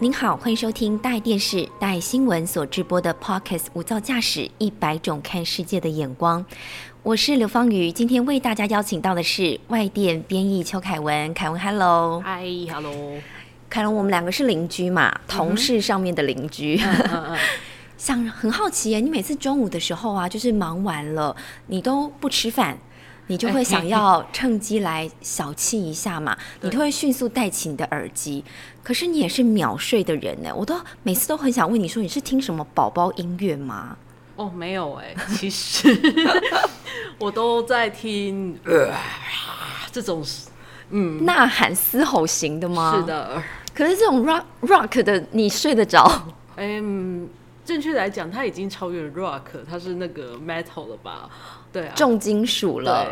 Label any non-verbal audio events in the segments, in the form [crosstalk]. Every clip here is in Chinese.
您好，欢迎收听大爱电视、大爱新闻所直播的 Pocket《无噪驾驶一百种看世界的眼光》。我是刘芳瑜，今天为大家邀请到的是外电编译邱凯文。凯文，Hello，嗨，Hello，凯文，我们两个是邻居嘛，同事上面的邻居。[laughs] 想很好奇耶，你每次中午的时候啊，就是忙完了，你都不吃饭。你就会想要趁机来小憩一下嘛？你都会迅速戴起你的耳机。可是你也是秒睡的人呢，我都每次都很想问你说，你是听什么宝宝音乐吗？哦，没有哎，其实 [laughs] 我都在听呃这种嗯呐喊嘶吼型的吗？是的。可是这种 rock rock 的，你睡得着？[laughs] 嗯，正确来讲，它已经超越了 rock，它是那个 metal 了吧？对啊，重金属了。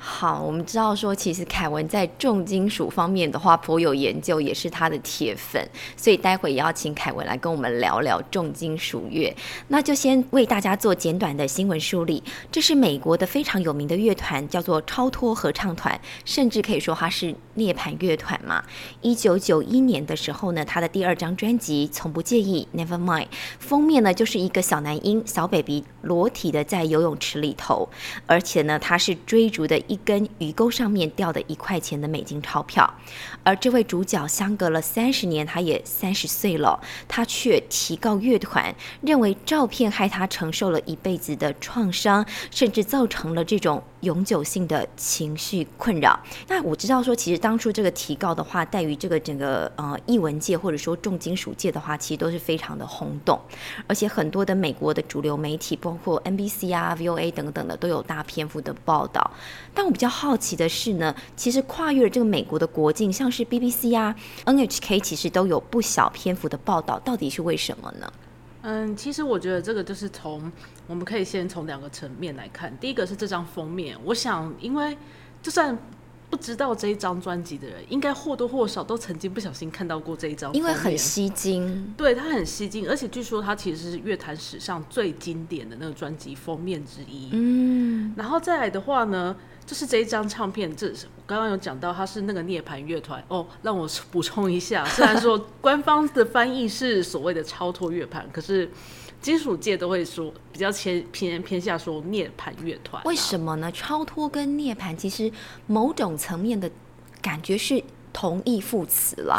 好，我们知道说，其实凯文在重金属方面的话颇有研究，也是他的铁粉，所以待会也要请凯文来跟我们聊聊重金属乐。那就先为大家做简短的新闻梳理。这是美国的非常有名的乐团，叫做超脱合唱团，甚至可以说它是涅槃乐团嘛。一九九一年的时候呢，他的第二张专辑《从不介意》（Never Mind） 封面呢就是一个小男婴小 baby 裸体的在游泳池里头，而且呢他是追逐的。一根鱼钩上面掉的一块钱的美金钞票，而这位主角相隔了三十年，他也三十岁了，他却提告乐团，认为照片害他承受了一辈子的创伤，甚至造成了这种。永久性的情绪困扰。那我知道说，其实当初这个提告的话，在于这个整个呃译文界或者说重金属界的话，其实都是非常的轰动，而且很多的美国的主流媒体，包括 NBC 啊、VOA 等等的，都有大篇幅的报道。但我比较好奇的是呢，其实跨越了这个美国的国境，像是 BBC 啊、NHK，其实都有不小篇幅的报道，到底是为什么呢？嗯，其实我觉得这个就是从我们可以先从两个层面来看。第一个是这张封面，我想，因为就算不知道这一张专辑的人，应该或多或少都曾经不小心看到过这一张，因为很吸睛。对，它很吸睛，而且据说它其实是乐坛史上最经典的那个专辑封面之一。嗯，然后再来的话呢？就是这一张唱片，这是我刚刚有讲到，它是那个涅槃乐团哦。让我补充一下，[laughs] 虽然说官方的翻译是所谓的超脱乐团，可是金属界都会说比较偏偏偏向说涅槃乐团。为什么呢？超脱跟涅槃其实某种层面的感觉是同义副词啦。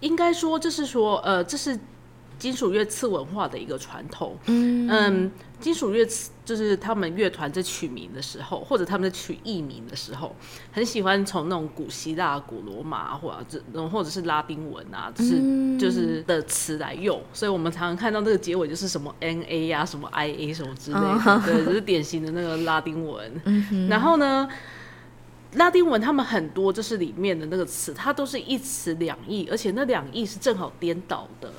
应该说，就是说，呃，这是。金属乐次文化的一个传统，嗯，金属乐次就是他们乐团在取名的时候，或者他们在取艺名的时候，很喜欢从那种古希腊、古罗马或者，或者是拉丁文啊，就是就是的词来用。所以我们常常看到那个结尾就是什么 N A 呀，什么 I A 什么之类的，对，就是典型的那个拉丁文。然后呢？拉丁文他们很多就是里面的那个词，它都是一词两义，而且那两义是正好颠倒的。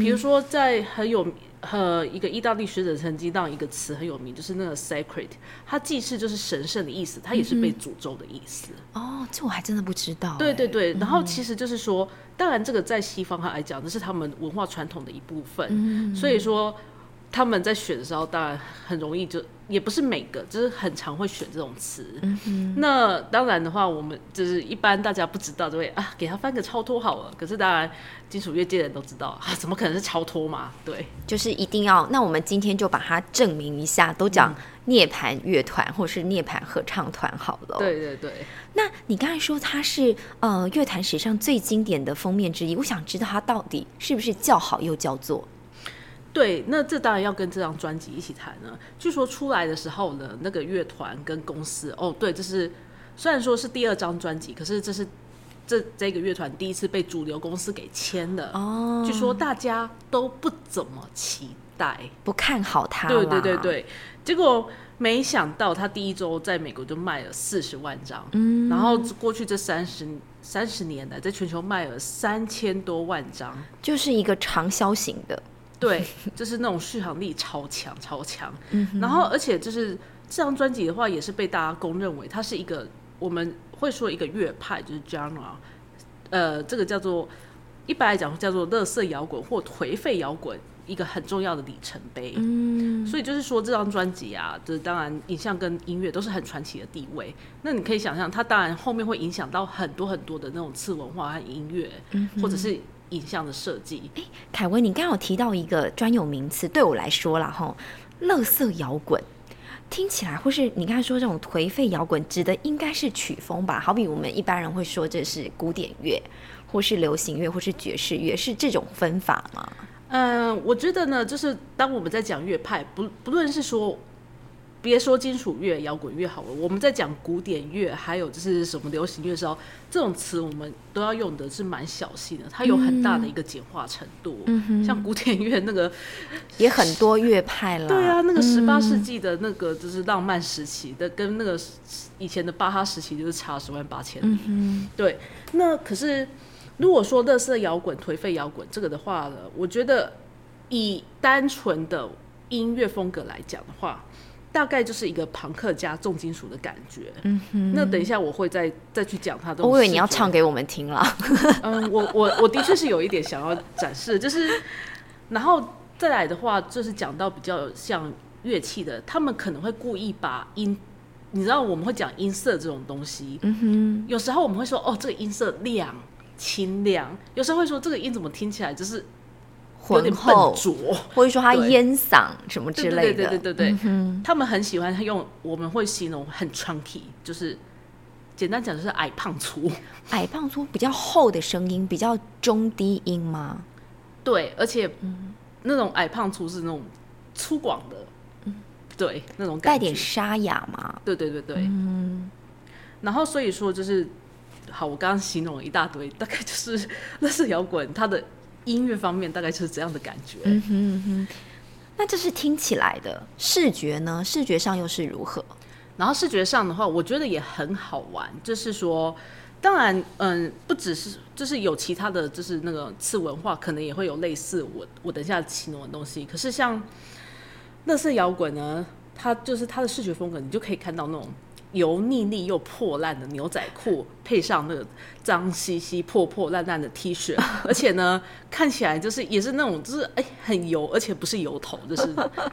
比如说在很有呃一个意大利学者曾经让一个词很有名，就是那个 sacred，它既是就是神圣的意思，它也是被诅咒的意思。哦，这我还真的不知道。对对对，然后其实就是说，当然这个在西方来讲，这是他们文化传统的一部分。嗯，所以说。他们在选的时候，当然很容易，就也不是每个，就是很常会选这种词。那当然的话，我们就是一般大家不知道，就会啊，给他翻个超脱好了。可是当然，金属乐界的人都知道 [laughs] 啊，怎么可能是超脱嘛？对，就是一定要。那我们今天就把它证明一下，都讲涅槃乐团或者是涅槃合唱团好了。对对对。那你刚才说它是呃乐坛史上最经典的封面之一，我想知道它到底是不是叫好又叫座？对，那这当然要跟这张专辑一起谈了。据说出来的时候呢，那个乐团跟公司，哦，对，这是虽然说是第二张专辑，可是这是这这个乐团第一次被主流公司给签的。哦，据说大家都不怎么期待，不看好他。对对对对，结果没想到他第一周在美国就卖了四十万张，嗯，然后过去这三十三十年来，在全球卖了三千多万张，就是一个长销型的。对，就是那种续航力超强、超强。然后，而且就是这张专辑的话，也是被大家公认为它是一个我们会说一个乐派，就是 genre 呃，这个叫做一般来讲叫做乐色摇滚或颓废摇滚一个很重要的里程碑。嗯，所以就是说这张专辑啊，就是当然影像跟音乐都是很传奇的地位。那你可以想象，它当然后面会影响到很多很多的那种次文化和音乐，或者是影像的设计。哎，凯文，你刚刚有提到一个专有名词，对我来说啦，哈，乐色摇滚。听起来，或是你刚才说这种颓废摇滚，指的应该是曲风吧？好比我们一般人会说这是古典乐，或是流行乐，或是爵士乐，是这种分法吗？嗯，我觉得呢，就是当我们在讲乐派，不不论是说。别说金属乐、摇滚乐好了，我们在讲古典乐，还有就是什么流行乐的时候，这种词我们都要用的是蛮小心的，它有很大的一个简化程度。嗯像古典乐那个也很多乐派了。对啊，那个十八世纪的那个就是浪漫时期的，跟那个以前的巴哈时期就是差十万八千里。嗯对，那可是如果说乐色摇滚、颓废摇滚这个的话呢，我觉得以单纯的音乐风格来讲的话。大概就是一个朋克加重金属的感觉。嗯哼，那等一下我会再再去讲它的。我以为你要唱给我们听了。[laughs] 嗯，我我我的确是有一点想要展示，就是，然后再来的话，就是讲到比较像乐器的，他们可能会故意把音，你知道我们会讲音色这种东西。嗯哼，有时候我们会说哦，这个音色亮清亮，有时候会说这个音怎么听起来就是。有点笨拙，或者说他烟嗓什么之类的，对对对对对，他们很喜欢用，我们会形容很 chunky，就是简单讲就是矮胖粗，矮胖粗比较厚的声音，比较中低音吗？对，而且那种矮胖粗是那种粗犷的，嗯，对，那种带点沙哑嘛，对对对对，嗯，然后所以说就是好，我刚刚形容了一大堆，大概就是那是摇滚，它的。音乐方面大概就是这样的感觉。嗯哼哼，那这是听起来的视觉呢？视觉上又是如何？然后视觉上的话，我觉得也很好玩。就是说，当然，嗯，不只是，就是有其他的就是那个次文化，可能也会有类似我我等一下形容的东西。可是像乐色摇滚呢，它就是它的视觉风格，你就可以看到那种。油腻腻又破烂的牛仔裤，配上那个脏兮兮、破破烂烂的 T 恤，而且呢，看起来就是也是那种就是哎很油，而且不是油头，就是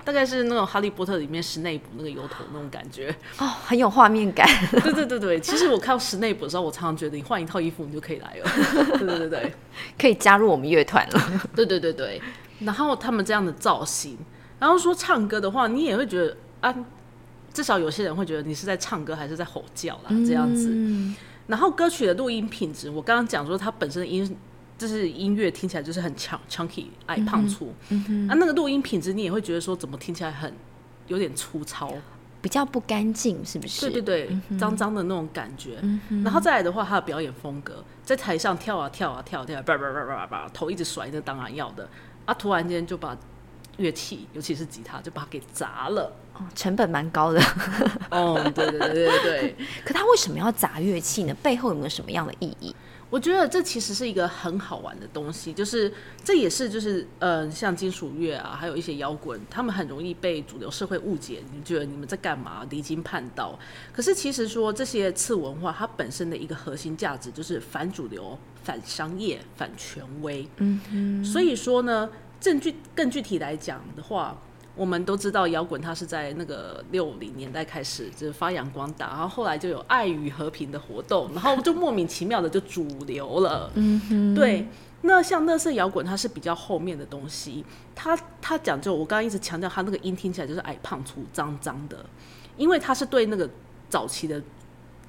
大概是那种《哈利波特》里面史内普那个油头那种感觉哦，很有画面感。[laughs] 对对对对，其实我看到史内普的时候，我常常觉得你换一套衣服你就可以来了。对对对对，[laughs] 可以加入我们乐团了。对对对对，然后他们这样的造型，然后说唱歌的话，你也会觉得啊。至少有些人会觉得你是在唱歌还是在吼叫啦，这样子。然后歌曲的录音品质，我刚刚讲说它本身的音就是音乐听起来就是很强 chunky 矮胖粗，啊，那个录音品质你也会觉得说怎么听起来很有点粗糙，比较不干净，是不是？对对对，脏脏的那种感觉。然后再来的话，他的表演风格，在台上跳啊跳啊跳跳，叭叭叭叭叭，头一直甩，那当然要的。啊，突然间就把乐器，尤其是吉他，就把它给砸了。哦，成本蛮高的。[laughs] 哦，对对对对对。可他为什么要砸乐器呢？背后有没有什么样的意义？我觉得这其实是一个很好玩的东西，就是这也是就是呃，像金属乐啊，还有一些摇滚，他们很容易被主流社会误解，你觉得你们在干嘛？离经叛道。可是其实说这些次文化，它本身的一个核心价值就是反主流、反商业、反权威。嗯嗯。所以说呢，证据更具体来讲的话。我们都知道摇滚，它是在那个六零年代开始就是发扬光大，然后后来就有爱与和平的活动，然后就莫名其妙的就主流了。嗯哼，对。那像乐色摇滚，它是比较后面的东西，它它讲究，我刚刚一直强调，它那个音听起来就是矮胖粗脏脏的，因为它是对那个早期的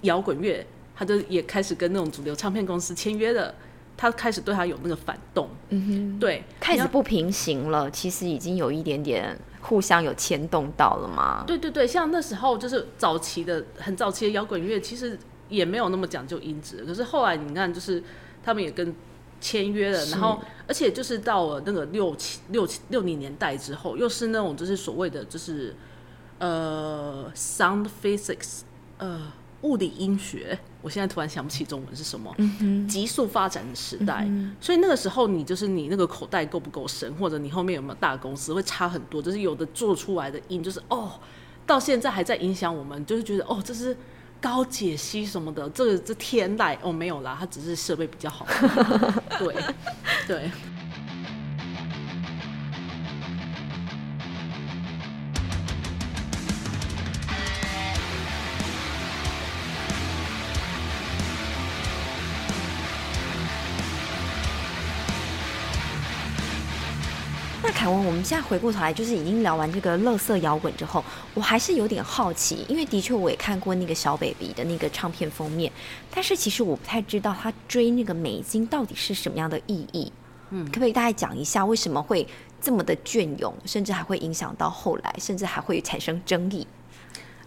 摇滚乐，它就也开始跟那种主流唱片公司签约了。他开始对他有那个反动，嗯哼，对，开始不平行了。其实已经有一点点互相有牵动到了嘛。对对对，像那时候就是早期的很早期的摇滚乐，其实也没有那么讲究音质。可是后来你看，就是他们也跟签约了，然后而且就是到了那个六七六七六零年代之后，又是那种就是所谓的就是呃 sound physics，呃。物理音学，我现在突然想不起中文是什么。嗯急速发展的时代，所以那个时候你就是你那个口袋够不够深，或者你后面有没有大公司，会差很多。就是有的做出来的音，就是哦，到现在还在影响我们，就是觉得哦，这是高解析什么的，这个这天籁哦没有啦，它只是设备比较好。对对。那凯文，我们现在回过头来，就是已经聊完这个乐色摇滚之后，我还是有点好奇，因为的确我也看过那个小 baby 的那个唱片封面，但是其实我不太知道他追那个美金到底是什么样的意义。嗯，可不可以大概讲一下为什么会这么的隽永，甚至还会影响到后来，甚至还会产生争议？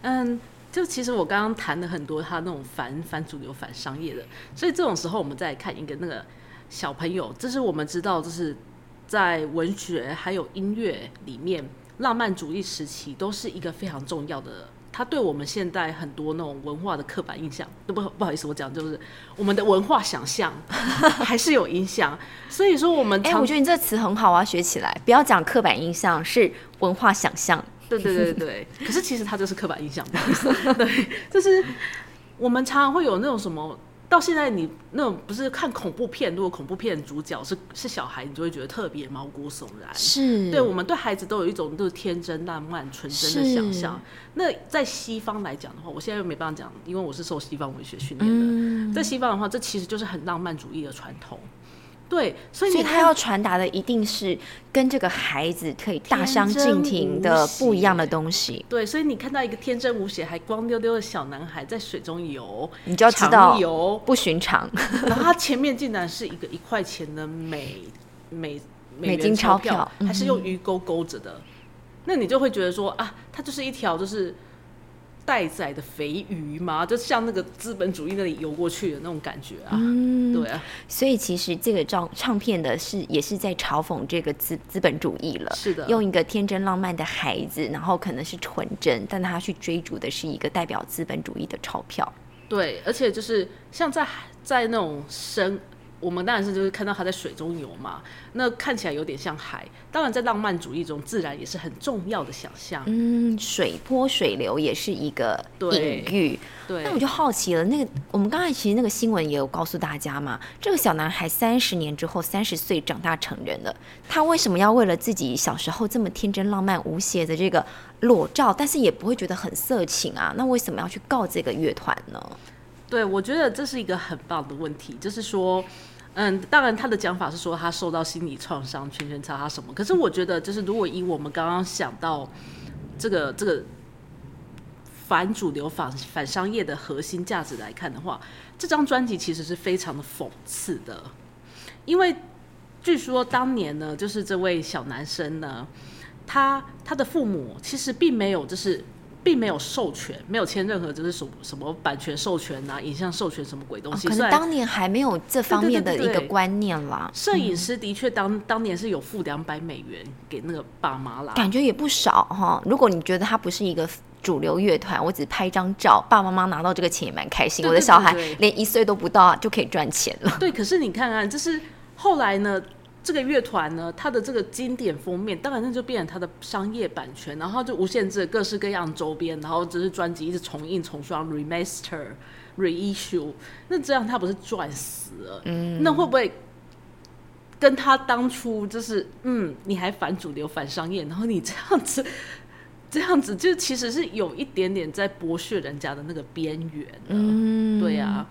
嗯，就其实我刚刚谈了很多他那种反反主流、反商业的，所以这种时候我们再看一个那个小朋友，这是我们知道，就是。在文学还有音乐里面，浪漫主义时期都是一个非常重要的。它对我们现代很多那种文化的刻板印象，都不不好意思，我讲就是我们的文化想象 [laughs] 还是有影响。所以说，我们哎，我觉得你这词很好啊，学起来。不要讲刻板印象，是文化想象。对对对对。[laughs] 可是其实它就是刻板印象，不好意思。[laughs] 对，就是我们常常会有那种什么。到现在，你那种不是看恐怖片，如果恐怖片主角是是小孩，你就会觉得特别毛骨悚然。是，对我们对孩子都有一种就是天真烂漫、纯真的想象。那在西方来讲的话，我现在又没办法讲，因为我是受西方文学训练的。在西方的话，这其实就是很浪漫主义的传统。对，所以他要传达的一定是跟这个孩子可以大相径庭的不一样的东西。对，所以你看到一个天真无邪、还光溜溜的小男孩在水中游，你就要知道游不寻常。然后他前面竟然是一个一块钱的美美美金钞票，还是用鱼钩勾着的，那你就会觉得说啊，它就是一条就是。待宰的肥鱼吗？就像那个资本主义那里游过去的那种感觉啊，对啊。所以其实这个唱唱片的是也是在嘲讽这个资资本主义了。是的，用一个天真浪漫的孩子，然后可能是纯真，但他去追逐的是一个代表资本主义的钞票。对，而且就是像在在那种生。我们当然是就是看到他在水中游嘛，那看起来有点像海。当然，在浪漫主义中，自然也是很重要的想象。嗯，水波水流也是一个隐喻。对，那我就好奇了，那个我们刚才其实那个新闻也有告诉大家嘛，这个小男孩三十年之后，三十岁长大成人了，他为什么要为了自己小时候这么天真浪漫无邪的这个裸照，但是也不会觉得很色情啊？那为什么要去告这个乐团呢？对，我觉得这是一个很棒的问题，就是说，嗯，当然他的讲法是说他受到心理创伤，圈圈叉叉什么。可是我觉得，就是如果以我们刚刚想到这个这个反主流、反反商业的核心价值来看的话，这张专辑其实是非常的讽刺的，因为据说当年呢，就是这位小男生呢，他他的父母其实并没有就是。并没有授权，没有签任何就是什么什么版权授权啊，影像授权什么鬼东西。可能当年还没有这方面的一个观念啦。摄影师的确当当年是有付两百美元给那个爸妈啦，感觉也不少哈。如果你觉得他不是一个主流乐团，我只拍张照，爸爸妈妈拿到这个钱也蛮开心。我的小孩连一岁都不到就可以赚钱了。对，可是你看看，就是后来呢？这个乐团呢，它的这个经典封面，当然那就变成它的商业版权，然后就无限制各式各样周边，然后只是专辑一直重印重刷，remaster reissue，那这样他不是赚死了？嗯，那会不会跟他当初就是嗯，你还反主流反商业，然后你这样子 [laughs] 这样子，就其实是有一点点在剥削人家的那个边缘。嗯，对啊，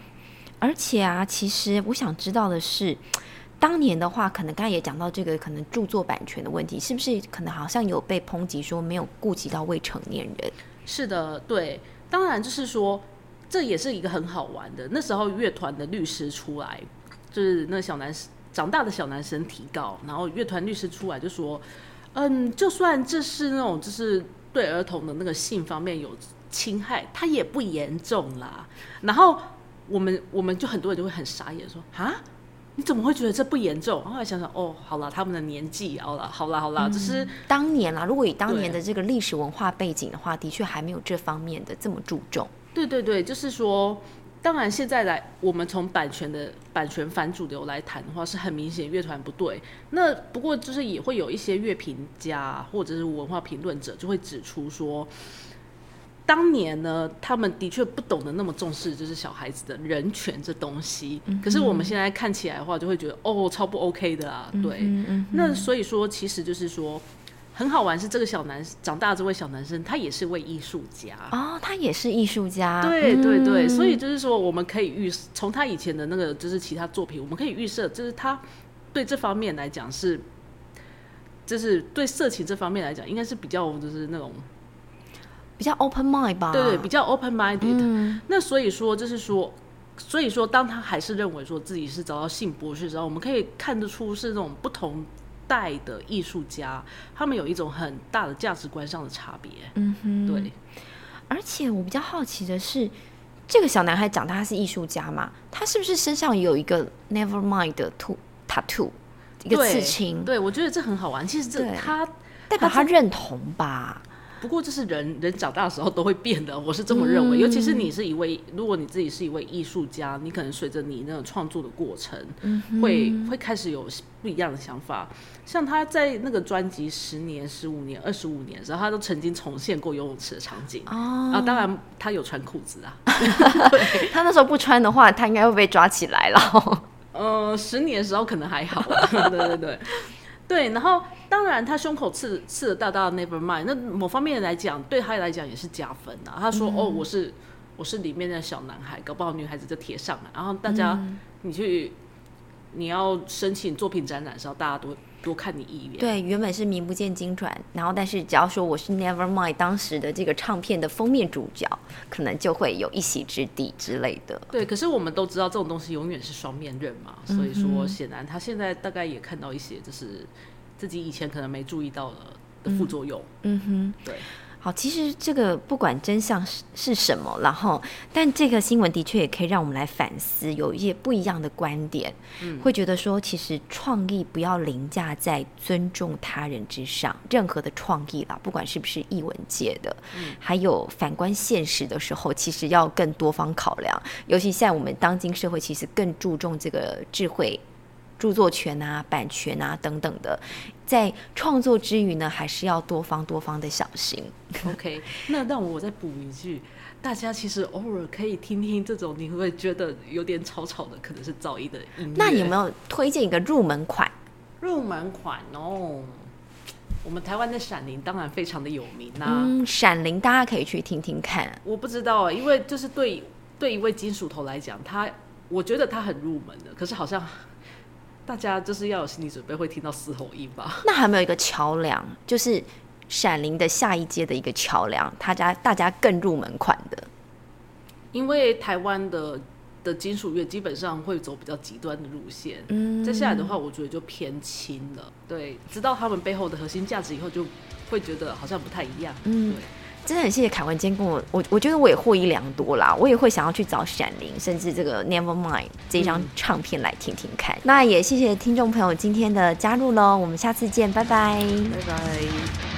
而且啊，其实我想知道的是。当年的话，可能刚才也讲到这个可能著作版权的问题，是不是可能好像有被抨击说没有顾及到未成年人？是的，对，当然就是说这也是一个很好玩的。那时候乐团的律师出来，就是那小男生长大的小男生提告，然后乐团律师出来就说，嗯，就算这是那种就是对儿童的那个性方面有侵害，他也不严重啦。然后我们我们就很多人就会很傻眼说啊。你怎么会觉得这不严重？后来想想，哦，好了，他们的年纪，好了，好了，好了，就是当年啦。如果以当年的这个历史文化背景的话，的确还没有这方面的这么注重。对对对，就是说，当然现在来，我们从版权的版权反主流来谈的话，是很明显乐团不对。那不过就是也会有一些乐评家或者是文化评论者就会指出说，当年呢，他们的确不懂得那么重视，就是小孩子的人权这东西。可是我们现在看起来的话，就会觉得哦，超不 OK 的啊。对，那所以说，其实就是说，很好玩是这个小男长大这位小男生，他也是位艺术家哦，他也是艺术家。对对对，所以就是说，我们可以预从他以前的那个就是其他作品，我们可以预设，就是他对这方面来讲是，就是对色情这方面来讲，应该是比较就是那种。比较 open mind 吧，对，比较 open minded。那所以说，就是说，所以说，当他还是认为说自己是找到性博士的时候，我们可以看得出是那种不同代的艺术家，他们有一种很大的价值观上的差别。嗯哼，对。而且我比较好奇的是，这个小男孩长大他是艺术家嘛？他是不是身上有一个 never mind 的 tattoo，一个刺青？对，我觉得这很好玩。其实这他代表他认同吧。不过，这是人人长大的时候都会变的，我是这么认为。尤其是你是一位，如果你自己是一位艺术家，你可能随着你那种创作的过程，会会开始有不一样的想法。像他在那个专辑十年、十五年、二十五年的时候，他都曾经重现过游泳池的场景啊。当然，他有穿裤子啊。[laughs] 他那时候不穿的话，他应该会被抓起来了。呃，十年的时候可能还好。[laughs] 对对对。对，然后当然他胸口刺刺的大大的 Never mind，那某方面来讲，对他来讲也是加分啊。他说：“哦，我是我是里面的小男孩，搞不好女孩子就贴上了。然后大家你去你要申请作品展览的时候，大家都多看你一眼。对，原本是名不见经传，然后但是只要说我是 Never mind 当时的这个唱片的封面主角，可能就会有一席之地之类的。对，可是我们都知道这种东西永远是双面刃嘛，所以说显然他现在大概也看到一些就是自己以前可能没注意到的副作用。嗯哼，对。好，其实这个不管真相是是什么，然后，但这个新闻的确也可以让我们来反思，有一些不一样的观点，嗯，会觉得说，其实创意不要凌驾在尊重他人之上，任何的创意啦，不管是不是译文界的，嗯，还有反观现实的时候，其实要更多方考量，尤其现在我们当今社会，其实更注重这个智慧。著作权啊、版权啊等等的，在创作之余呢，还是要多方多方的小心。OK，那让我再补一句，大家其实偶尔可以听听这种，你会不会觉得有点吵吵的？可能是噪音的音乐。那有没有推荐一个入门款？入门款哦，我们台湾的闪灵当然非常的有名呐。嗯，闪灵大家可以去听听看。我不知道啊，因为就是对对一位金属头来讲，他我觉得他很入门的，可是好像。大家就是要有心理准备，会听到嘶吼音吧？那还没有一个桥梁，就是闪灵的下一阶的一个桥梁，他家大家更入门款的。因为台湾的的金属乐基本上会走比较极端的路线，嗯，接下来的话，我觉得就偏轻了。对，知道他们背后的核心价值以后，就会觉得好像不太一样。嗯。对。真的很谢谢凯文今天跟我，我我觉得我也获益良多啦，我也会想要去找闪灵，甚至这个 Never Mind 这张唱片来听听看。那也谢谢听众朋友今天的加入喽，我们下次见，拜拜，拜拜。